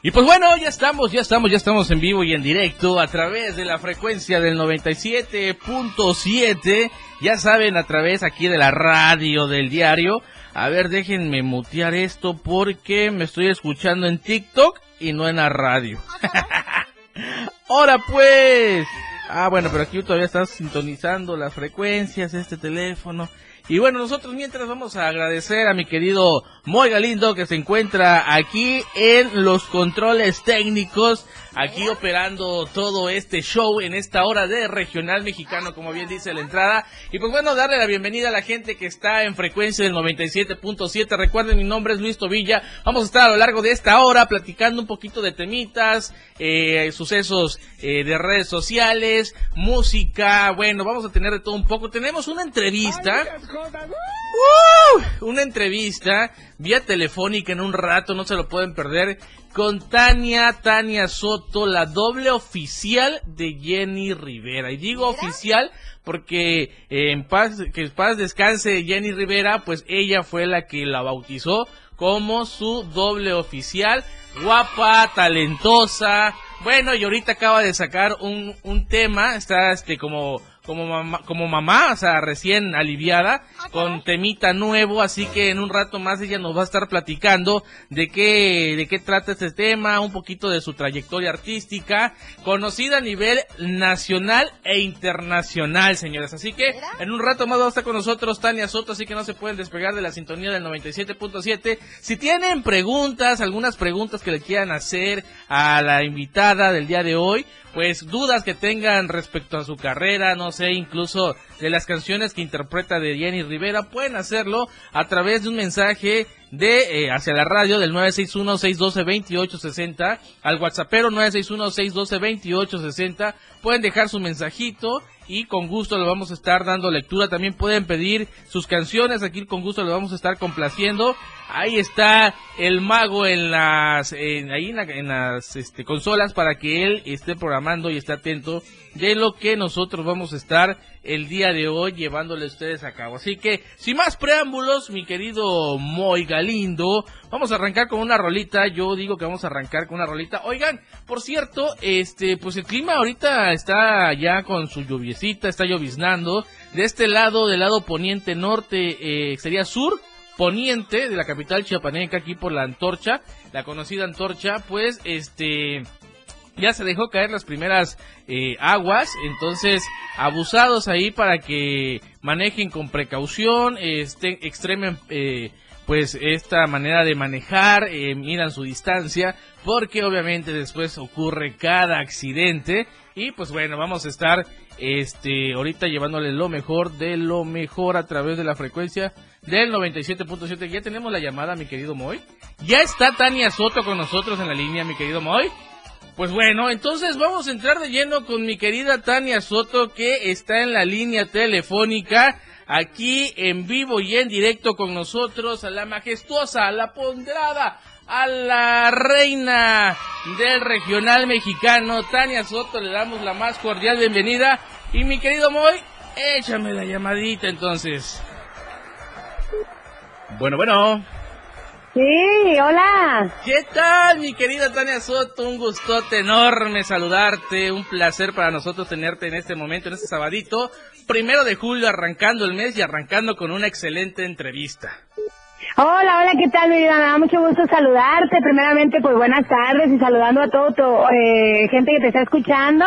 Y pues bueno, ya estamos, ya estamos, ya estamos en vivo y en directo a través de la frecuencia del 97.7. Ya saben, a través aquí de la radio del diario. A ver, déjenme mutear esto porque me estoy escuchando en TikTok y no en la radio. Ahora pues. Ah, bueno, pero aquí todavía estás sintonizando las frecuencias, este teléfono. Y bueno, nosotros mientras vamos a agradecer a mi querido Moy Galindo que se encuentra aquí en los controles técnicos, aquí operando todo este show en esta hora de regional mexicano, como bien dice la entrada. Y pues bueno, darle la bienvenida a la gente que está en frecuencia del 97.7. Recuerden, mi nombre es Luis Tobilla. Vamos a estar a lo largo de esta hora platicando un poquito de temitas, eh, sucesos eh, de redes sociales, música. Bueno, vamos a tener de todo un poco. Tenemos una entrevista. ¡Uh! una entrevista vía telefónica en un rato, no se lo pueden perder, con Tania, Tania Soto, la doble oficial de Jenny Rivera. Y digo oficial porque eh, en paz, que en paz descanse Jenny Rivera, pues ella fue la que la bautizó como su doble oficial, guapa, talentosa. Bueno, y ahorita acaba de sacar un, un tema, está este como como mamá, como mamá, o sea, recién aliviada, con temita nuevo, así que en un rato más ella nos va a estar platicando de qué, de qué trata este tema, un poquito de su trayectoria artística, conocida a nivel nacional e internacional, señores. Así que en un rato más va a estar con nosotros Tania Soto, así que no se pueden despegar de la sintonía del 97.7. Si tienen preguntas, algunas preguntas que le quieran hacer a la invitada del día de hoy, pues dudas que tengan respecto a su carrera, no sé, incluso de las canciones que interpreta de Jenny Rivera, pueden hacerlo a través de un mensaje de eh, hacia la radio del 961-612-2860 al whatsappero 961-612-2860 pueden dejar su mensajito y con gusto le vamos a estar dando lectura. También pueden pedir sus canciones, aquí con gusto le vamos a estar complaciendo. Ahí está el mago en las, en, ahí en, las este, consolas para que él esté programando y esté atento de lo que nosotros vamos a estar el día de hoy llevándole a ustedes a cabo. Así que, sin más preámbulos, mi querido Moy Galindo, vamos a arrancar con una rolita. Yo digo que vamos a arrancar con una rolita. Oigan, por cierto, este, pues el clima ahorita está ya con su lluviecita, está lloviznando. De este lado, del lado poniente norte, eh, sería sur, poniente de la capital chiapaneca, aquí por la antorcha, la conocida antorcha, pues este ya se dejó caer las primeras eh, aguas, entonces abusados ahí para que manejen con precaución, este, extremen eh, pues esta manera de manejar, eh, miran su distancia, porque obviamente después ocurre cada accidente y pues bueno, vamos a estar este ahorita llevándole lo mejor de lo mejor a través de la frecuencia del 97.7. Ya tenemos la llamada, mi querido Moy. Ya está Tania Soto con nosotros en la línea, mi querido Moy. Pues bueno, entonces vamos a entrar de lleno con mi querida Tania Soto que está en la línea telefónica aquí en vivo y en directo con nosotros a la majestuosa, a la ponderada, a la reina del regional mexicano, Tania Soto, le damos la más cordial bienvenida y mi querido Moy, échame la llamadita entonces. Bueno, bueno. Sí, hola. ¿Qué tal, mi querida Tania Soto? Un gustote enorme saludarte, un placer para nosotros tenerte en este momento, en este sabadito, primero de julio, arrancando el mes y arrancando con una excelente entrevista. Hola, hola, ¿qué tal, mi vida? Me da mucho gusto saludarte. Primeramente, pues buenas tardes y saludando a todo tu eh, gente que te está escuchando.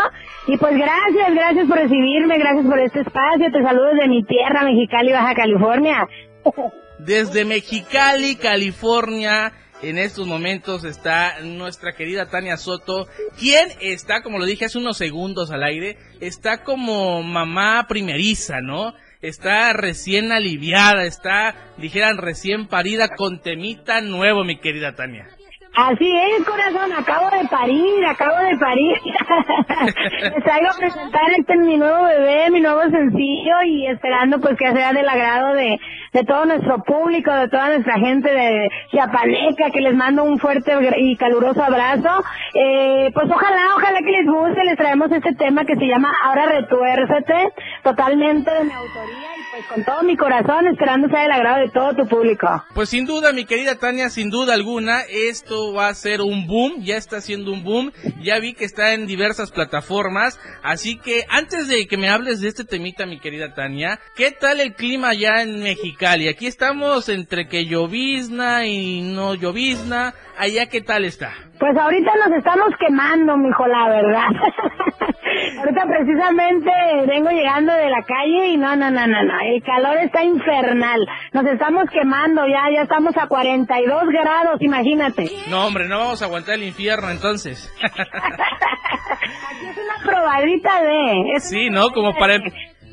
Y pues gracias, gracias por recibirme, gracias por este espacio. Te saludo desde mi tierra, Mexicali, Baja California. Desde Mexicali, California, en estos momentos está nuestra querida Tania Soto, quien está, como lo dije hace unos segundos al aire, está como mamá primeriza, ¿no? está recién aliviada, está, dijeran, recién parida con temita nuevo, mi querida Tania. Así es, corazón, acabo de parir, acabo de parir. Les traigo a presentar este mi nuevo bebé, mi nuevo sencillo y esperando pues que sea del agrado de, de todo nuestro público, de toda nuestra gente de Chiapaneca, que les mando un fuerte y caluroso abrazo. Eh, pues ojalá, ojalá que les guste, les traemos este tema que se llama Ahora retuércete, totalmente de mi autoría pues con todo mi corazón esperando sea del agrado de todo tu público. Pues sin duda, mi querida Tania, sin duda alguna, esto va a ser un boom, ya está haciendo un boom, ya vi que está en diversas plataformas, así que antes de que me hables de este temita, mi querida Tania, ¿qué tal el clima allá en Mexicali? Aquí estamos entre que llovizna y no llovizna, allá qué tal está? Pues ahorita nos estamos quemando, mijo, la verdad. ahorita precisamente vengo llegando de la calle y no, no, no, no, no, el calor está infernal. Nos estamos quemando ya, ya estamos a 42 grados, imagínate. No, hombre, no vamos a aguantar el infierno entonces. Aquí es una probadita de... sí, ¿no? Como para... Em,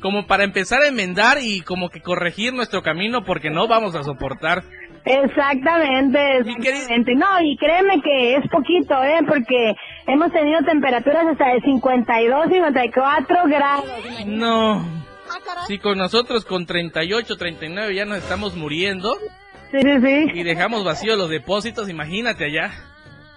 como para empezar a enmendar y como que corregir nuestro camino porque no vamos a soportar. Exactamente, exactamente. No, y créeme que es poquito, ¿eh? Porque hemos tenido temperaturas hasta de 52, 54 grados. No. Si con nosotros con 38, 39 ya nos estamos muriendo. Sí, sí, sí. Y dejamos vacíos los depósitos, imagínate allá.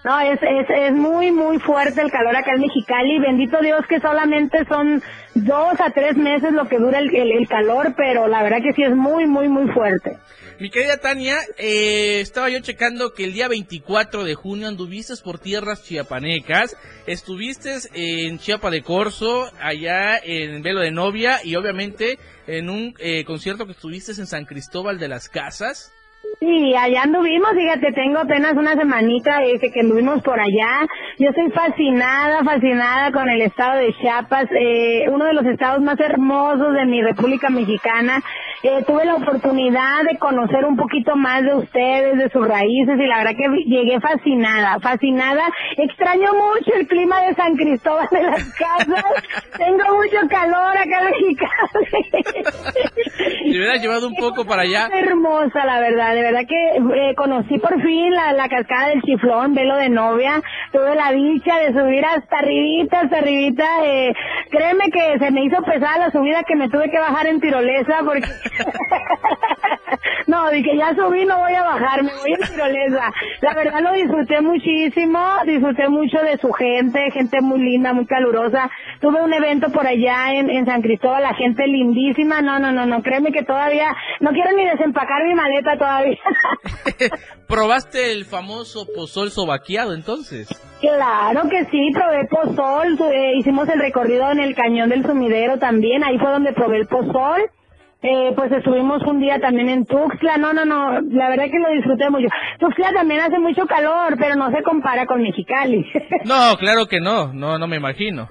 No, es, es, es muy, muy fuerte el calor acá en Mexicali. Bendito Dios que solamente son dos a tres meses lo que dura el, el, calor, pero la verdad que sí es muy, muy, muy fuerte. Mi querida Tania, eh, estaba yo checando que el día 24 de junio anduviste por tierras chiapanecas, estuviste en Chiapa de Corzo, allá en Velo de Novia y obviamente en un eh, concierto que estuviste en San Cristóbal de las Casas. Sí, allá anduvimos, fíjate, tengo apenas una semanita eh, que anduvimos por allá. Yo estoy fascinada, fascinada con el estado de Chiapas, eh, uno de los estados más hermosos de mi República Mexicana. Eh, tuve la oportunidad de conocer un poquito más de ustedes, de sus raíces y la verdad que llegué fascinada, fascinada. Extraño mucho el clima de San Cristóbal de las Casas. Tengo mucho calor acá en Mexicali. Te hubieras llevado un poco para allá. Hermosa, la verdad, de verdad que eh, conocí por fin la, la cascada del chiflón, velo de novia. Tuve la dicha de subir hasta arribita, hasta arribita. Eh, créeme que se me hizo pesada la subida que me tuve que bajar en tirolesa porque no, dije, ya subí, no voy a bajar, me voy en tirolesa. La verdad lo disfruté muchísimo, disfruté mucho de su gente, gente muy linda, muy calurosa. Tuve un evento por allá en, en San Cristóbal, la gente lindísima. No, no, no, no, créeme que todavía, no quiero ni desempacar mi maleta todavía. ¿Probaste el famoso pozol sobaqueado entonces? Claro que sí, probé pozol, eh, hicimos el recorrido en el cañón del sumidero también, ahí fue donde probé el pozol. Eh, pues estuvimos un día también en Tuxtla, no, no, no, la verdad que lo disfruté mucho. Tuxtla también hace mucho calor, pero no se compara con Mexicali. no, claro que no, no, no me imagino.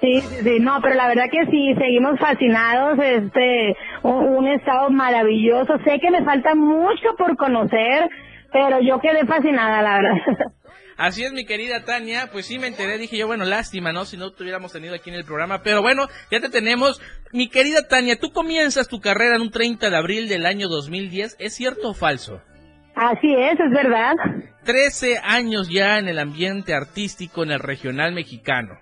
Sí, sí, no, pero la verdad que sí, seguimos fascinados, este, un, estado maravilloso. Sé que me falta mucho por conocer, pero yo quedé fascinada, la verdad. Así es, mi querida Tania, pues sí me enteré, dije yo, bueno, lástima, ¿no? Si no te hubiéramos tenido aquí en el programa, pero bueno, ya te tenemos. Mi querida Tania, tú comienzas tu carrera en un 30 de abril del año 2010, ¿es cierto o falso? Así es, es verdad. Trece años ya en el ambiente artístico en el regional mexicano.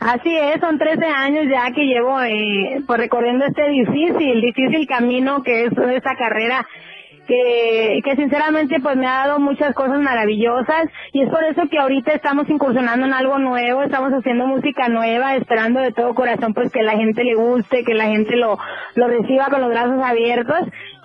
Así es, son 13 años ya que llevo eh, pues recorriendo este difícil, difícil camino que es esta carrera que, que sinceramente pues me ha dado muchas cosas maravillosas y es por eso que ahorita estamos incursionando en algo nuevo, estamos haciendo música nueva, esperando de todo corazón pues que la gente le guste, que la gente lo, lo reciba con los brazos abiertos.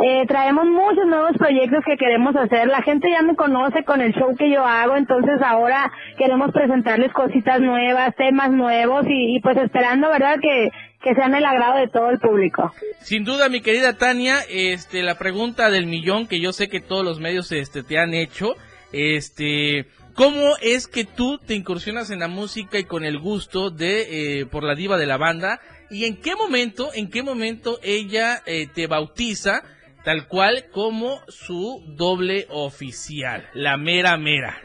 Eh, traemos muchos nuevos proyectos que queremos hacer, la gente ya me conoce con el show que yo hago, entonces ahora queremos presentarles cositas nuevas, temas nuevos y, y pues esperando, ¿verdad? Que, que sean el agrado de todo el público. Sin duda, mi querida Tania, este, la pregunta del millón que yo sé que todos los medios este, te han hecho, este, ¿cómo es que tú te incursionas en la música y con el gusto de, eh, por la diva de la banda? ¿Y en qué momento, en qué momento ella eh, te bautiza tal cual como su doble oficial, la mera mera?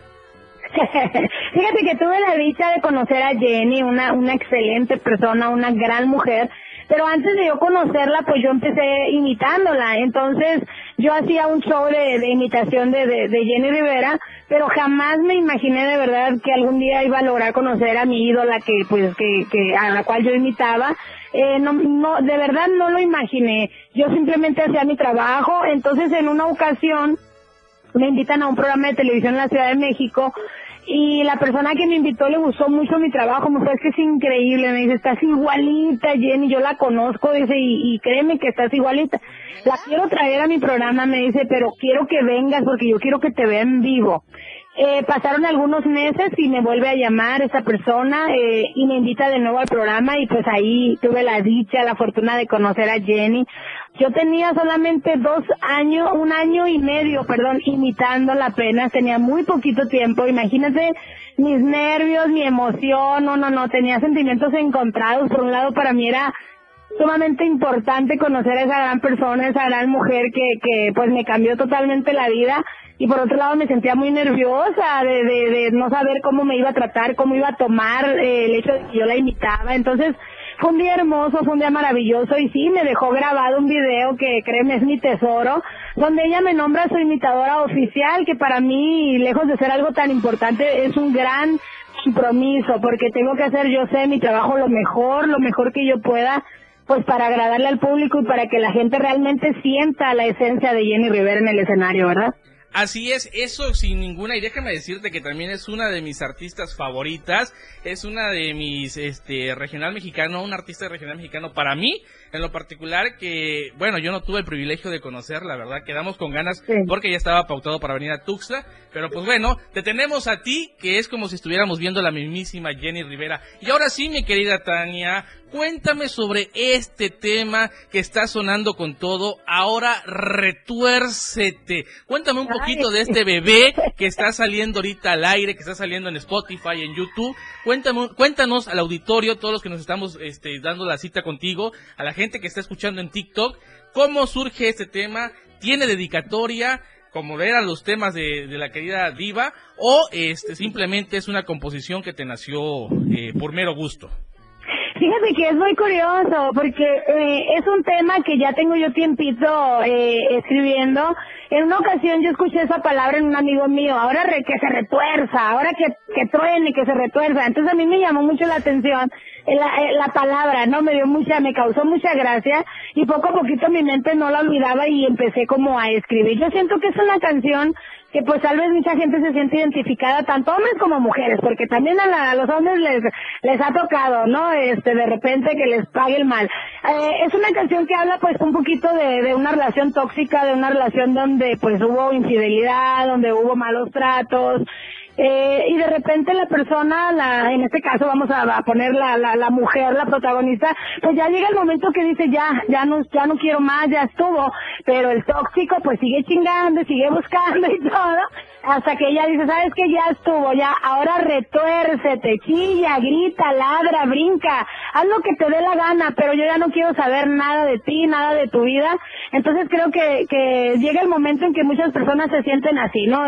Fíjate que tuve la dicha de conocer a Jenny, una, una excelente persona, una gran mujer, Pero antes de yo conocerla, pues yo empecé imitándola. Entonces, yo hacía un show de, imitación de, de, Jenny Rivera, pero jamás me imaginé de verdad que algún día iba a lograr conocer a mi ídola que, pues, que, que, a la cual yo imitaba. Eh, no, no, de verdad no lo imaginé. Yo simplemente hacía mi trabajo. Entonces, en una ocasión, me invitan a un programa de televisión en la Ciudad de México y la persona que me invitó le gustó mucho mi trabajo, me fue que es increíble, me dice, estás igualita Jenny, yo la conozco, dice, y, y créeme que estás igualita. La quiero traer a mi programa, me dice, pero quiero que vengas porque yo quiero que te vea en vivo. Eh, pasaron algunos meses y me vuelve a llamar esa persona eh, y me invita de nuevo al programa y pues ahí tuve la dicha, la fortuna de conocer a Jenny. Yo tenía solamente dos años, un año y medio, perdón, imitándola apenas, tenía muy poquito tiempo, imagínate mis nervios, mi emoción, no, no, no, tenía sentimientos encontrados, por un lado para mí era sumamente importante conocer a esa gran persona, esa gran mujer que, que pues me cambió totalmente la vida y por otro lado me sentía muy nerviosa de, de, de no saber cómo me iba a tratar, cómo iba a tomar eh, el hecho de que yo la imitaba. Entonces fue un día hermoso, fue un día maravilloso y sí, me dejó grabado un video que créeme es mi tesoro, donde ella me nombra su imitadora oficial, que para mí, lejos de ser algo tan importante, es un gran compromiso, porque tengo que hacer, yo sé, mi trabajo lo mejor, lo mejor que yo pueda, pues para agradarle al público y para que la gente realmente sienta la esencia de Jenny Rivera en el escenario, ¿verdad? Así es, eso sin ninguna, y déjame decirte que también es una de mis artistas favoritas, es una de mis, este, regional mexicano, un artista regional mexicano para mí, en lo particular que, bueno, yo no tuve el privilegio de conocer, la verdad, quedamos con ganas porque ya estaba pautado para venir a Tuxtla, pero pues bueno, te tenemos a ti, que es como si estuviéramos viendo la mismísima Jenny Rivera. Y ahora sí, mi querida Tania, Cuéntame sobre este tema que está sonando con todo. Ahora retuércete. Cuéntame un poquito de este bebé que está saliendo ahorita al aire, que está saliendo en Spotify, en YouTube. Cuéntame, cuéntanos al auditorio, todos los que nos estamos este, dando la cita contigo, a la gente que está escuchando en TikTok, cómo surge este tema. ¿Tiene dedicatoria? como eran los temas de, la querida diva o este simplemente es una composición que te nació eh, por mero gusto Fíjate que es muy curioso porque eh, es un tema que ya tengo yo tiempito eh, escribiendo. En una ocasión yo escuché esa palabra en un amigo mío, ahora que se retuerza, ahora que, que truene, que se retuerza. Entonces a mí me llamó mucho la atención la, la palabra, ¿no? Me dio mucha, me causó mucha gracia y poco a poquito mi mente no la olvidaba y empecé como a escribir. Yo siento que es una canción que pues tal vez mucha gente se siente identificada, tanto hombres como mujeres, porque también a, los hombres les, les ha tocado, ¿no? Este, de repente que les pague el mal. Eh, es una canción que habla pues un poquito de, de una relación tóxica, de una relación donde pues hubo infidelidad, donde hubo malos tratos, eh, y de repente la persona, la, en este caso vamos a, poner la, la, la, mujer, la protagonista, pues ya llega el momento que dice ya, ya no, ya no quiero más, ya estuvo, pero el tóxico pues sigue chingando, sigue buscando y todo, hasta que ella dice, sabes que ya estuvo, ya, ahora retuércete, chilla, grita, ladra, brinca, haz lo que te dé la gana, pero yo ya no quiero saber nada de ti, nada de tu vida. Entonces creo que, que llega el momento en que muchas personas se sienten así, ¿no?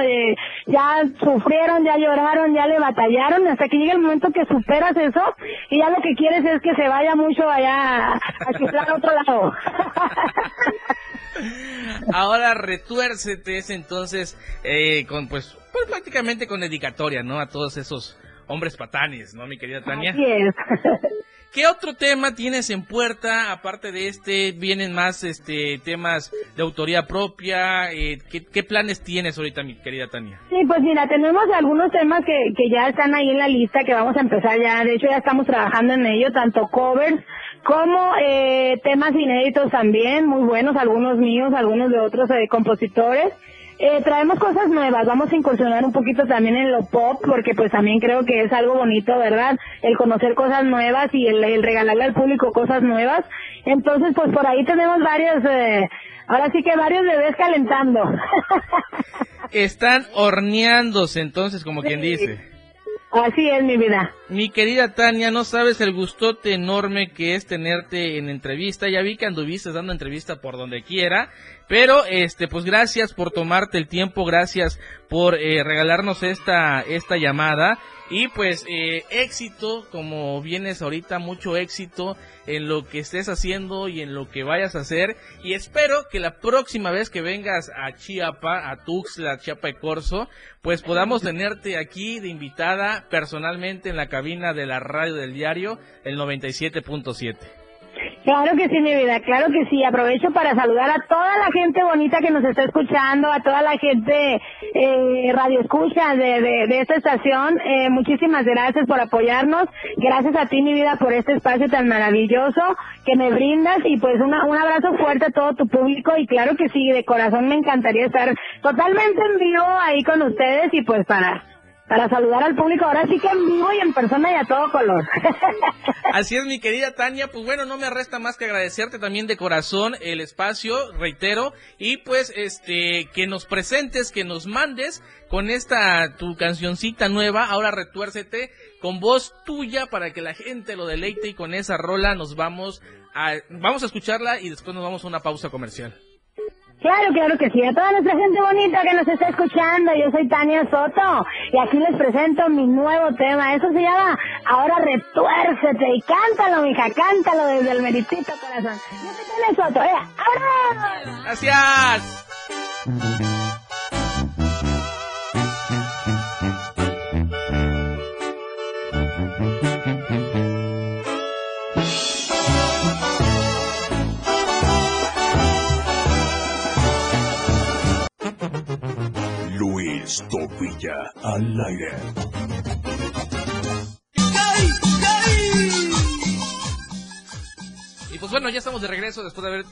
ya sufrieron, ya lloraron, ya le batallaron, hasta que llega el momento que superas eso y ya lo que quieres es que se vaya mucho allá a chiflar a otro lado. Ahora retuércete es entonces eh, con pues, pues, prácticamente con dedicatoria, ¿no? A todos esos hombres patanes, ¿no, mi querida Tania? ¿Qué otro tema tienes en puerta? Aparte de este, vienen más este temas de autoría propia. Eh, ¿qué, planes tienes ahorita, mi querida Tania? Sí, pues mira, tenemos algunos temas que, que ya están ahí en la lista, que vamos a empezar ya. De hecho, ya estamos trabajando en ello, tanto covers como eh, temas inéditos también, muy buenos, algunos míos, algunos de otros eh, compositores. Eh, traemos cosas nuevas, vamos a incursionar un poquito también en lo pop, porque pues también creo que es algo bonito, ¿verdad? El conocer cosas nuevas y el, regalarle al público cosas nuevas. Entonces, pues por ahí tenemos varios, eh, ahora sí que varios bebés calentando. Están horneándose entonces, como quien dice. Así es mi vida. Mi querida Tania, no sabes el gustote enorme que es tenerte en entrevista. Ya vi que anduviste dando entrevista por donde quiera, pero este, pues gracias por tomarte el tiempo, gracias por eh, regalarnos esta esta llamada. Y pues eh, éxito, como vienes ahorita, mucho éxito en lo que estés haciendo y en lo que vayas a hacer. Y espero que la próxima vez que vengas a Chiapa, a Tuxtla, Chiapa de Corzo, pues podamos tenerte aquí de invitada personalmente en la cabina de la radio del diario, el 97.7. Claro que sí, mi vida, claro que sí. Aprovecho para saludar a toda la gente bonita que nos está escuchando, a toda la gente eh, radio escucha de, de, esta estación. Eh, muchísimas gracias por apoyarnos. Gracias a ti, mi vida, por este espacio tan maravilloso que me brindas y pues una, un abrazo fuerte a todo tu público y claro que sí, de corazón me encantaría estar totalmente en vivo ahí con ustedes y pues para para saludar al público. Ahora sí que en vivo y en persona y a todo color. Así es, mi querida Tania. Pues bueno, no me resta más que agradecerte también de corazón el espacio, reitero, y pues este que nos presentes, que nos mandes con esta tu cancioncita nueva. Ahora retuércete con voz tuya para que la gente lo deleite y con esa rola nos vamos a vamos a escucharla y después nos vamos a una pausa comercial. Claro, claro que sí. A toda nuestra gente bonita que nos está escuchando, yo soy Tania Soto y aquí les presento mi nuevo tema. Eso se llama Ahora retuércete y cántalo, mija, cántalo desde el meritito corazón. Yo soy Tania Soto, ¿eh? ¡Ahora! Gracias. Topilla al aire. Y pues bueno, ya estamos de regreso después de haber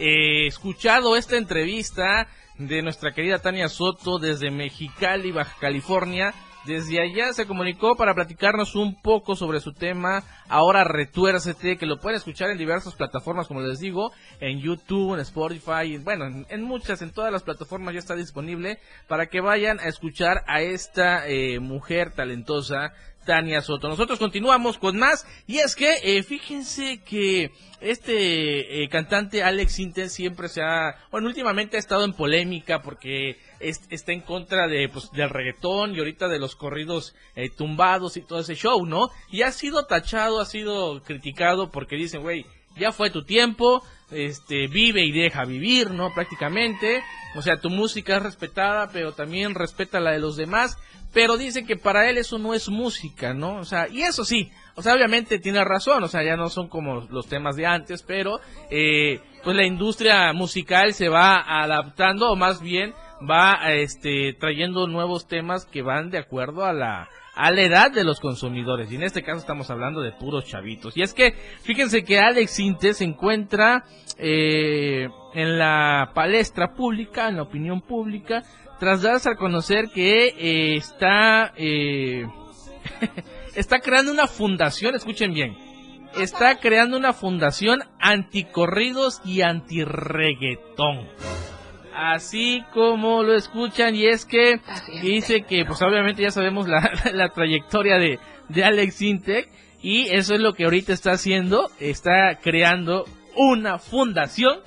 eh, escuchado esta entrevista de nuestra querida Tania Soto desde Mexicali, Baja California. Desde allá se comunicó para platicarnos un poco sobre su tema. Ahora retuércete, que lo pueden escuchar en diversas plataformas, como les digo, en YouTube, en Spotify, bueno, en, muchas, en todas las plataformas ya está disponible para que vayan a escuchar a esta eh, mujer talentosa Tania Soto. Nosotros continuamos con más y es que eh, fíjense que este eh, cantante Alex Intel siempre se ha, bueno, últimamente ha estado en polémica porque está en contra de pues, del reggaetón y ahorita de los corridos eh, tumbados y todo ese show, ¿no? Y ha sido tachado, ha sido criticado porque dicen, güey, ya fue tu tiempo, este, vive y deja vivir, ¿no? Prácticamente. O sea, tu música es respetada, pero también respeta la de los demás pero dice que para él eso no es música, ¿no? O sea, y eso sí, o sea, obviamente tiene razón, o sea, ya no son como los temas de antes, pero eh, pues la industria musical se va adaptando, o más bien va este, trayendo nuevos temas que van de acuerdo a la, a la edad de los consumidores. Y en este caso estamos hablando de puros chavitos. Y es que, fíjense que Alex Inte se encuentra eh, en la palestra pública, en la opinión pública, tras darse a conocer que eh, está eh, está creando una fundación, escuchen bien, está creando una fundación anticorridos y antirreguetón. Así como lo escuchan y es que dice que pues obviamente ya sabemos la, la trayectoria de, de Alex Intec y eso es lo que ahorita está haciendo, está creando una fundación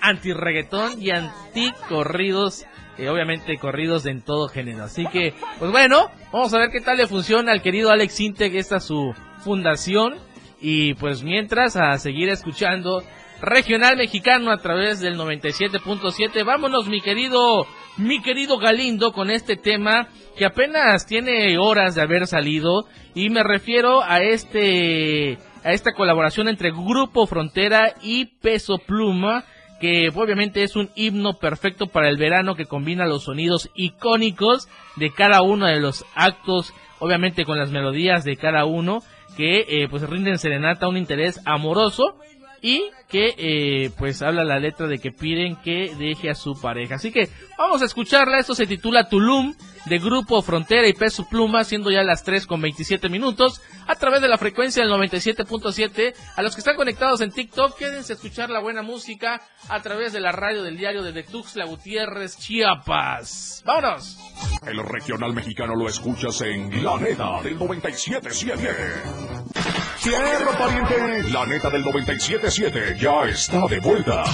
anti-reggaetón y anticorridos eh, obviamente corridos en todo género. Así que, pues bueno, vamos a ver qué tal le funciona al querido Alex Integ, esta su fundación. Y pues mientras, a seguir escuchando Regional Mexicano a través del 97.7. Vámonos, mi querido, mi querido Galindo, con este tema que apenas tiene horas de haber salido. Y me refiero a este, a esta colaboración entre Grupo Frontera y Peso Pluma que obviamente es un himno perfecto para el verano que combina los sonidos icónicos de cada uno de los actos, obviamente con las melodías de cada uno, que eh, pues rinden serenata un interés amoroso y que eh, pues habla la letra de que piden que deje a su pareja. Así que vamos a escucharla, esto se titula Tulum de Grupo Frontera y Peso Pluma, siendo ya las 3 con 27 minutos, a través de la frecuencia del 97.7. A los que están conectados en TikTok, quédense a escuchar la buena música a través de la radio del diario de Tuxtla Gutiérrez, Chiapas. ¡Vámonos! El regional mexicano lo escuchas en La Neta del 97.7. Cierro, pariente. La neta del 97.7 ya está de vuelta.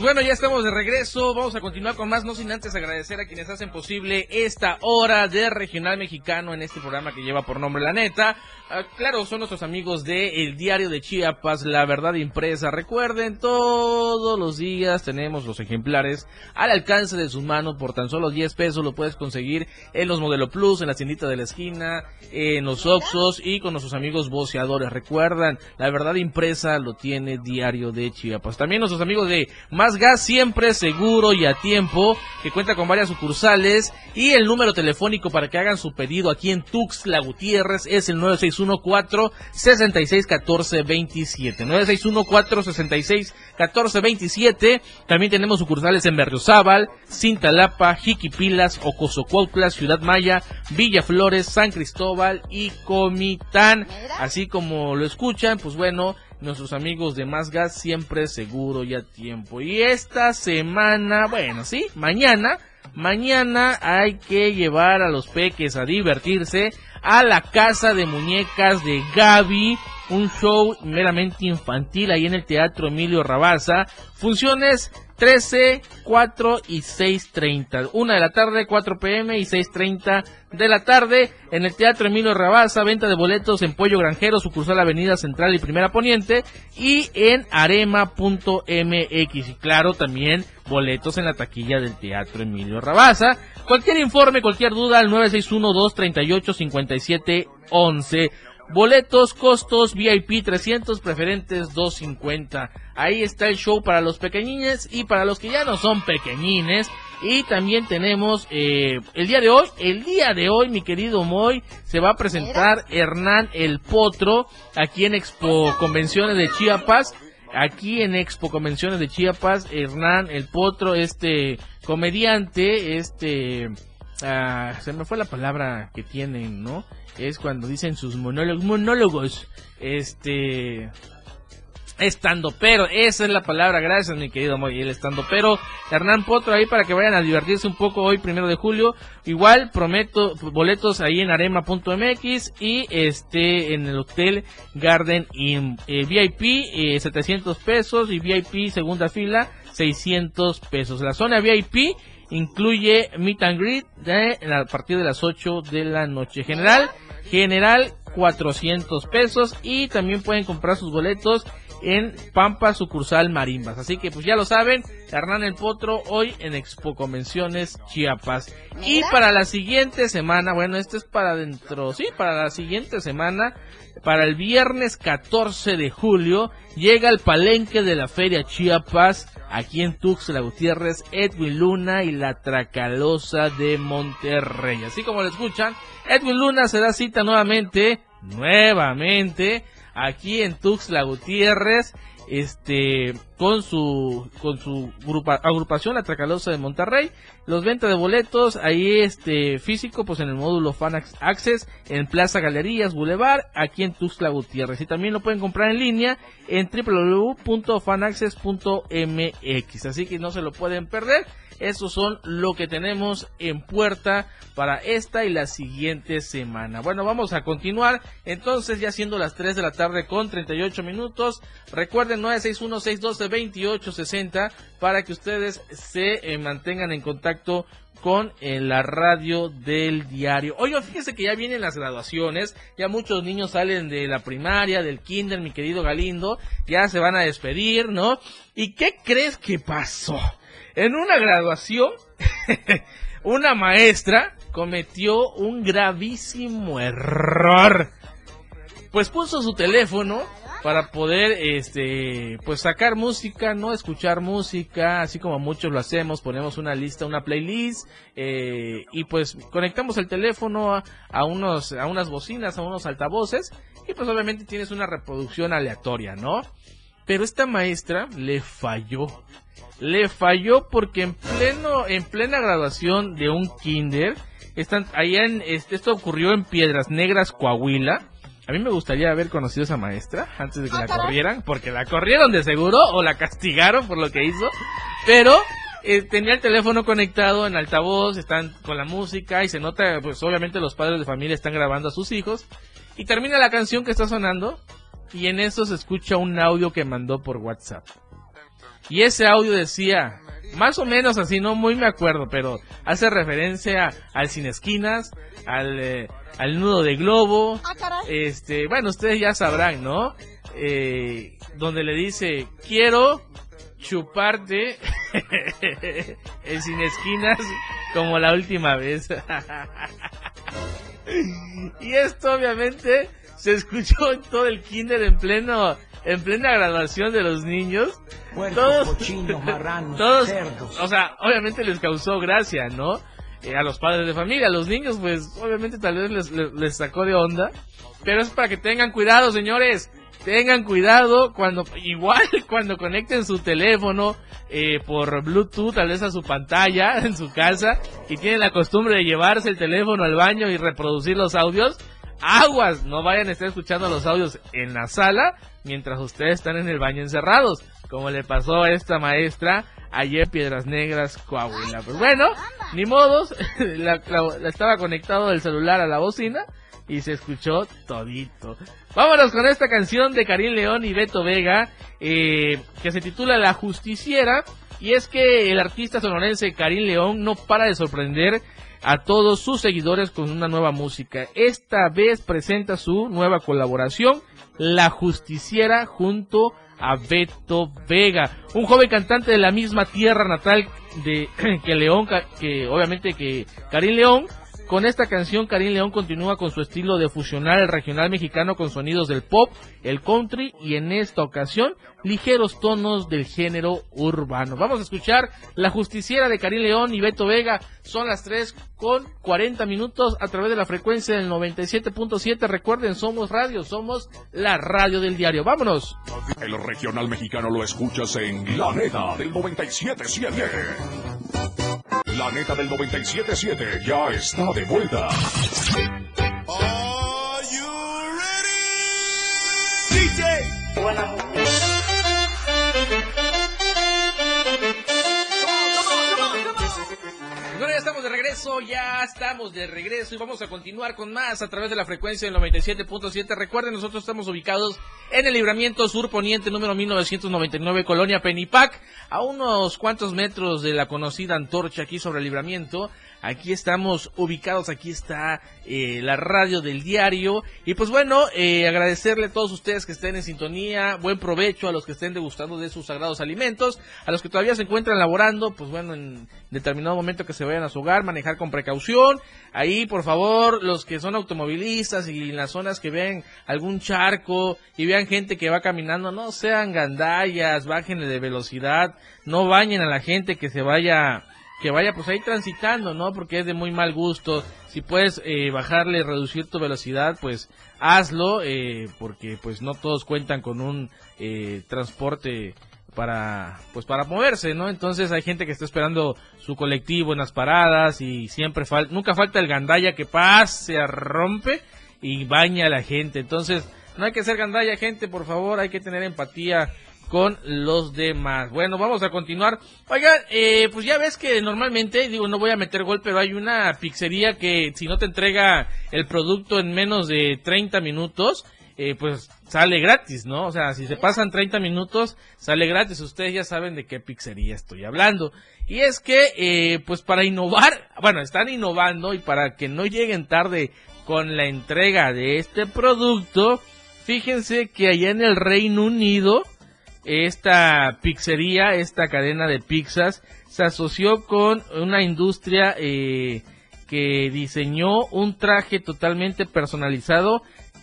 Pues bueno, ya estamos de regreso. Vamos a continuar con más, no sin antes agradecer a quienes hacen posible esta hora de Regional Mexicano en este programa que lleva por nombre La Neta. Ah, claro, son nuestros amigos de El Diario de Chiapas, La Verdad Impresa. Recuerden, todos los días tenemos los ejemplares al alcance de sus manos por tan solo 10 pesos. Lo puedes conseguir en los Modelo Plus, en la tiendita de la esquina, en los Oxos y con nuestros amigos boceadores. Recuerdan, La Verdad Impresa lo tiene Diario de Chiapas. También nuestros amigos de más gas siempre seguro y a tiempo, que cuenta con varias sucursales y el número telefónico para que hagan su pedido aquí en Tuxtla Gutiérrez es el 961-466-1427. 961-466-1427. También tenemos sucursales en Berriozábal, Cintalapa, Jiquipilas, Ocosocuautla, Ciudad Maya, Villa Flores, San Cristóbal y Comitán. Así como lo escuchan, pues bueno, nuestros amigos de Más Gas siempre seguro y a tiempo. Y esta semana, bueno, sí, mañana, mañana hay que llevar a los peques a divertirse a la casa de muñecas de Gaby, un show meramente infantil ahí en el Teatro Emilio Rabaza. Funciones 13, 4 y 6.30. Una de la tarde, 4 pm y 6.30 de la tarde en el Teatro Emilio Rabaza. Venta de boletos en Pollo Granjero, sucursal Avenida Central y Primera Poniente y en arema.mx. Y claro, también boletos en la taquilla del Teatro Emilio Rabaza. Cualquier informe, cualquier duda al 961-238-5711. Boletos, costos, VIP 300, preferentes 250. Ahí está el show para los pequeñines y para los que ya no son pequeñines. Y también tenemos eh, el día de hoy, el día de hoy, mi querido Moy, se va a presentar Hernán el Potro aquí en Expo Convenciones de Chiapas. Aquí en Expo Convenciones de Chiapas, Hernán el Potro, este comediante, este... ah, se me fue la palabra que tienen, ¿no? Es cuando dicen sus monólogos, monólogos, este, estando pero, esa es la palabra, gracias mi querido Moy, el estando pero, Hernán Potro ahí para que vayan a divertirse un poco hoy primero de julio, igual prometo boletos ahí en arema.mx y este en el hotel Garden Inn, eh, VIP eh, 700 pesos y VIP segunda fila 600 pesos, la zona VIP incluye meet and greet de, a partir de las 8 de la noche. General, general 400 pesos. Y también pueden comprar sus boletos en Pampa sucursal Marimbas. Así que pues ya lo saben, Hernán el Potro hoy en Expo Convenciones Chiapas. Y para la siguiente semana, bueno, este es para dentro, sí, para la siguiente semana, para el viernes 14 de julio, llega el palenque de la Feria Chiapas aquí en Tuxtla Gutiérrez, Edwin Luna y la Tracalosa de Monterrey. Así como lo escuchan, Edwin Luna se da cita nuevamente, nuevamente, aquí en Tuxtla Gutiérrez, este, con su, con su grupa, agrupación La Tracalosa de Monterrey. Los ventas de boletos, ahí este, físico, pues en el módulo Fan Access, en Plaza Galerías Boulevard, aquí en Tuxtla Gutiérrez. Y también lo pueden comprar en línea en www.fanaccess.mx. Así que no se lo pueden perder. Esos son lo que tenemos en puerta para esta y la siguiente semana. Bueno, vamos a continuar. Entonces, ya siendo las 3 de la tarde con 38 minutos. Recuerden 961-612-2860 para que ustedes se eh, mantengan en contacto con eh, la radio del diario. Oye, fíjense que ya vienen las graduaciones, ya muchos niños salen de la primaria, del kinder, mi querido Galindo, ya se van a despedir, ¿no? ¿Y qué crees que pasó? En una graduación, una maestra cometió un gravísimo error. Pues puso su teléfono para poder este pues sacar música, no escuchar música, así como muchos lo hacemos, ponemos una lista, una playlist eh, y pues conectamos el teléfono a, a, unos a unas bocinas, a unos altavoces y pues obviamente tienes una reproducción aleatoria, ¿no? Pero esta maestra le falló. Le falló porque en pleno en plena graduación de un kinder están allá en esto ocurrió en Piedras Negras, Coahuila a mí me gustaría haber conocido a esa maestra antes de que la corrieran, porque la corrieron de seguro o la castigaron por lo que hizo. Pero eh, tenía el teléfono conectado en altavoz, están con la música y se nota, pues obviamente los padres de familia están grabando a sus hijos. Y termina la canción que está sonando y en eso se escucha un audio que mandó por WhatsApp. Y ese audio decía, más o menos así, no muy me acuerdo, pero hace referencia al Sin Esquinas, al, eh, al nudo de globo. Ah, este, bueno, ustedes ya sabrán, ¿no? Eh, donde le dice, quiero chuparte el Sin Esquinas como la última vez. y esto obviamente se escuchó en todo el kinder en pleno en plena graduación de los niños. Todos, todos, o sea, obviamente les causó gracia, ¿no? Eh, a los padres de familia, a los niños, pues obviamente tal vez les, les, les sacó de onda. Pero es para que tengan cuidado, señores. Tengan cuidado cuando, igual cuando conecten su teléfono eh, por Bluetooth, tal vez a su pantalla en su casa, y tienen la costumbre de llevarse el teléfono al baño y reproducir los audios. Aguas, no vayan a estar escuchando los audios en la sala mientras ustedes están en el baño encerrados, como le pasó a esta maestra ayer Piedras Negras, Coahuila. Pues bueno, ni modos, la, la- estaba conectado el celular a la bocina y se escuchó todito. Vámonos con esta canción de Karim León y Beto Vega, eh, que se titula La Justiciera. Y es que el artista sonorense Karim León no para de sorprender a todos sus seguidores con una nueva música. Esta vez presenta su nueva colaboración, La Justiciera, junto a Beto Vega, un joven cantante de la misma tierra natal de que León, que obviamente que Karim León. Con esta canción, Karim León continúa con su estilo de fusionar el regional mexicano con sonidos del pop, el country y en esta ocasión ligeros tonos del género urbano. Vamos a escuchar La Justiciera de Karim León y Beto Vega. Son las 3 con 40 minutos a través de la frecuencia del 97.7. Recuerden, somos radio, somos la radio del diario. Vámonos. El regional mexicano lo escuchas en La Neta del 97.7. La Neta del 97.7 ya está de vuelta. Regreso, ya estamos de regreso y vamos a continuar con más a través de la frecuencia del 97.7. Recuerden, nosotros estamos ubicados en el libramiento sur poniente número 1999, Colonia Penipac, a unos cuantos metros de la conocida antorcha aquí sobre el libramiento. Aquí estamos ubicados, aquí está eh, la radio del diario. Y pues bueno, eh, agradecerle a todos ustedes que estén en sintonía, buen provecho a los que estén degustando de sus sagrados alimentos, a los que todavía se encuentran laborando, pues bueno, en determinado momento que se vayan a su hogar, manejar con precaución. Ahí, por favor, los que son automovilistas y en las zonas que ven algún charco y vean gente que va caminando, no sean gandallas, bájenle de velocidad, no bañen a la gente que se vaya que vaya pues ahí transitando, ¿no? Porque es de muy mal gusto. Si puedes eh, bajarle, reducir tu velocidad, pues hazlo, eh, porque pues no todos cuentan con un eh, transporte para pues para moverse, ¿no? Entonces hay gente que está esperando su colectivo en las paradas y siempre falta, nunca falta el gandalla que pase, rompe y baña a la gente. Entonces no hay que ser gandalla, gente, por favor, hay que tener empatía con los demás. Bueno, vamos a continuar. Oigan, eh, pues ya ves que normalmente, digo, no voy a meter gol, pero hay una pizzería que si no te entrega el producto en menos de 30 minutos, eh, pues sale gratis, ¿no? O sea, si se pasan 30 minutos, sale gratis. Ustedes ya saben de qué pizzería estoy hablando. Y es que, eh, pues para innovar, bueno, están innovando y para que no lleguen tarde con la entrega de este producto, fíjense que allá en el Reino Unido, esta pizzería, esta cadena de pizzas, se asoció con una industria eh, que diseñó un traje totalmente personalizado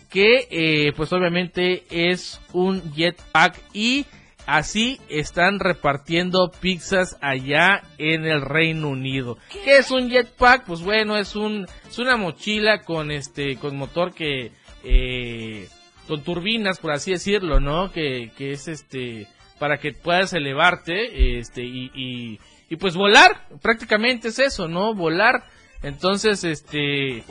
que eh, pues obviamente es un jetpack y así están repartiendo pizzas allá en el Reino Unido. ¿Qué es un jetpack? Pues bueno, es un es una mochila con este con motor que eh, con turbinas por así decirlo, ¿no? Que, que es este para que puedas elevarte este y, y, y pues volar, prácticamente es eso, ¿no? Volar. Entonces, este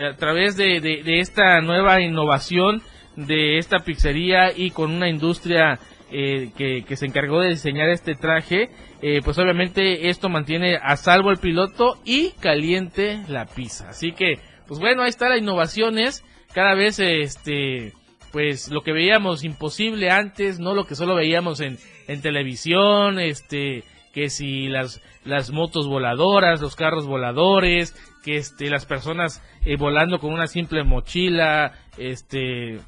a través de, de, esta nueva innovación de esta pizzería y con una industria eh, que, que se encargó de diseñar este traje, eh, pues obviamente esto mantiene a salvo el piloto y caliente la pizza. Así que, pues bueno, ahí está la innovación es cada vez este pues lo que veíamos imposible antes, no lo que solo veíamos en, en televisión, este, que si las, las motos voladoras, los carros voladores, que este, las personas eh, volando con una simple mochila, este,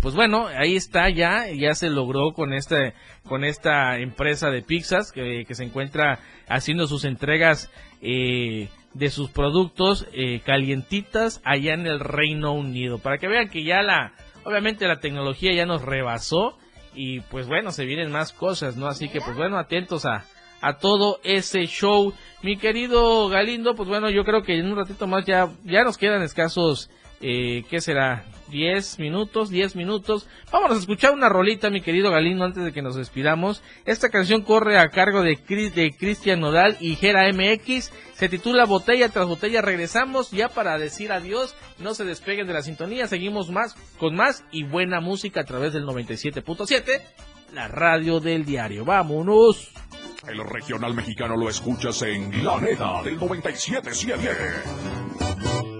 pues bueno, ahí está ya, ya se logró con este, con esta empresa de pizzas que, que se encuentra haciendo sus entregas eh, de sus productos eh, calientitas allá en el Reino Unido. Para que vean que ya la, obviamente la tecnología ya nos rebasó y pues bueno, se vienen más cosas, ¿no? Así que pues bueno, atentos a, a todo ese show. Mi querido Galindo, pues bueno, yo creo que en un ratito más ya, ya nos quedan escasos eh, ¿qué será? 10 minutos, 10 minutos. Vámonos a escuchar una rolita, mi querido Galindo, antes de que nos despidamos. Esta canción corre a cargo de, de Cristian Nodal y Gera MX. Se titula Botella tras Botella. Regresamos ya para decir adiós. No se despeguen de la sintonía. Seguimos más con más y buena música a través del 97.7, la radio del diario. Vámonos. El regional mexicano lo escuchas en La Neta del 97.7.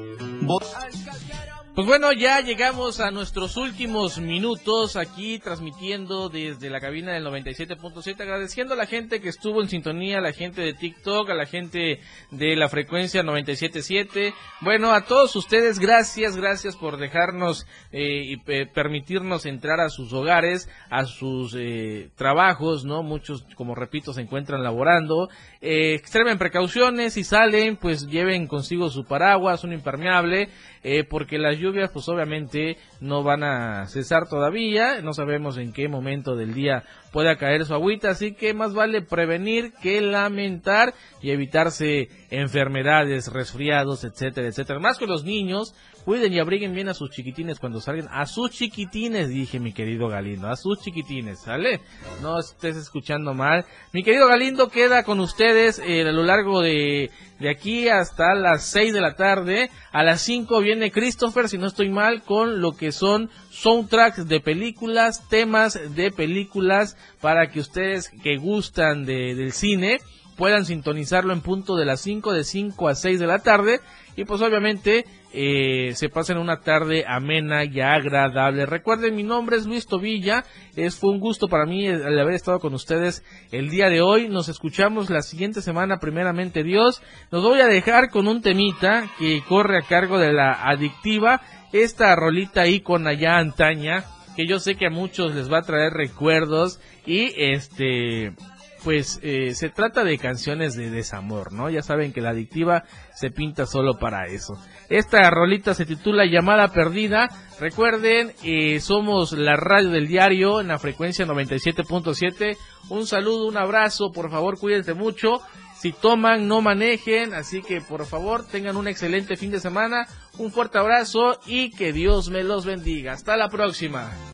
¡Al calquero! Pues bueno, ya llegamos a nuestros últimos minutos aquí transmitiendo desde la cabina del 97.7, agradeciendo a la gente que estuvo en sintonía, a la gente de TikTok, a la gente de la frecuencia 97.7. Bueno, a todos ustedes, gracias, gracias por dejarnos eh, y permitirnos entrar a sus hogares, a sus eh, trabajos, ¿no? Muchos, como repito, se encuentran laborando. Eh, extremen precauciones, y salen, pues lleven consigo su paraguas, un impermeable, eh, porque las lluvias, pues obviamente no van a cesar todavía, no sabemos en qué momento del día pueda caer su agüita, así que más vale prevenir que lamentar y evitarse enfermedades, resfriados, etcétera, etcétera. Más con los niños, Cuiden y abriguen bien a sus chiquitines cuando salgan. A sus chiquitines, dije mi querido Galindo. A sus chiquitines, ¿sale? No estés escuchando mal. Mi querido Galindo queda con ustedes eh, a lo largo de, de aquí hasta las 6 de la tarde. A las 5 viene Christopher, si no estoy mal, con lo que son soundtracks de películas, temas de películas, para que ustedes que gustan de, del cine puedan sintonizarlo en punto de las 5, de 5 a 6 de la tarde. Y pues obviamente eh, se pasen una tarde amena y agradable. Recuerden, mi nombre es Luis Tobilla. Es, fue un gusto para mí el haber estado con ustedes el día de hoy. Nos escuchamos la siguiente semana, primeramente Dios. Nos voy a dejar con un temita que corre a cargo de la adictiva. Esta rolita con allá antaña, que yo sé que a muchos les va a traer recuerdos y este pues eh, se trata de canciones de desamor, ¿no? Ya saben que la adictiva se pinta solo para eso. Esta rolita se titula Llamada Perdida. Recuerden, eh, somos la radio del diario en la frecuencia 97.7. Un saludo, un abrazo, por favor cuídense mucho. Si toman, no manejen, así que por favor tengan un excelente fin de semana. Un fuerte abrazo y que Dios me los bendiga. Hasta la próxima.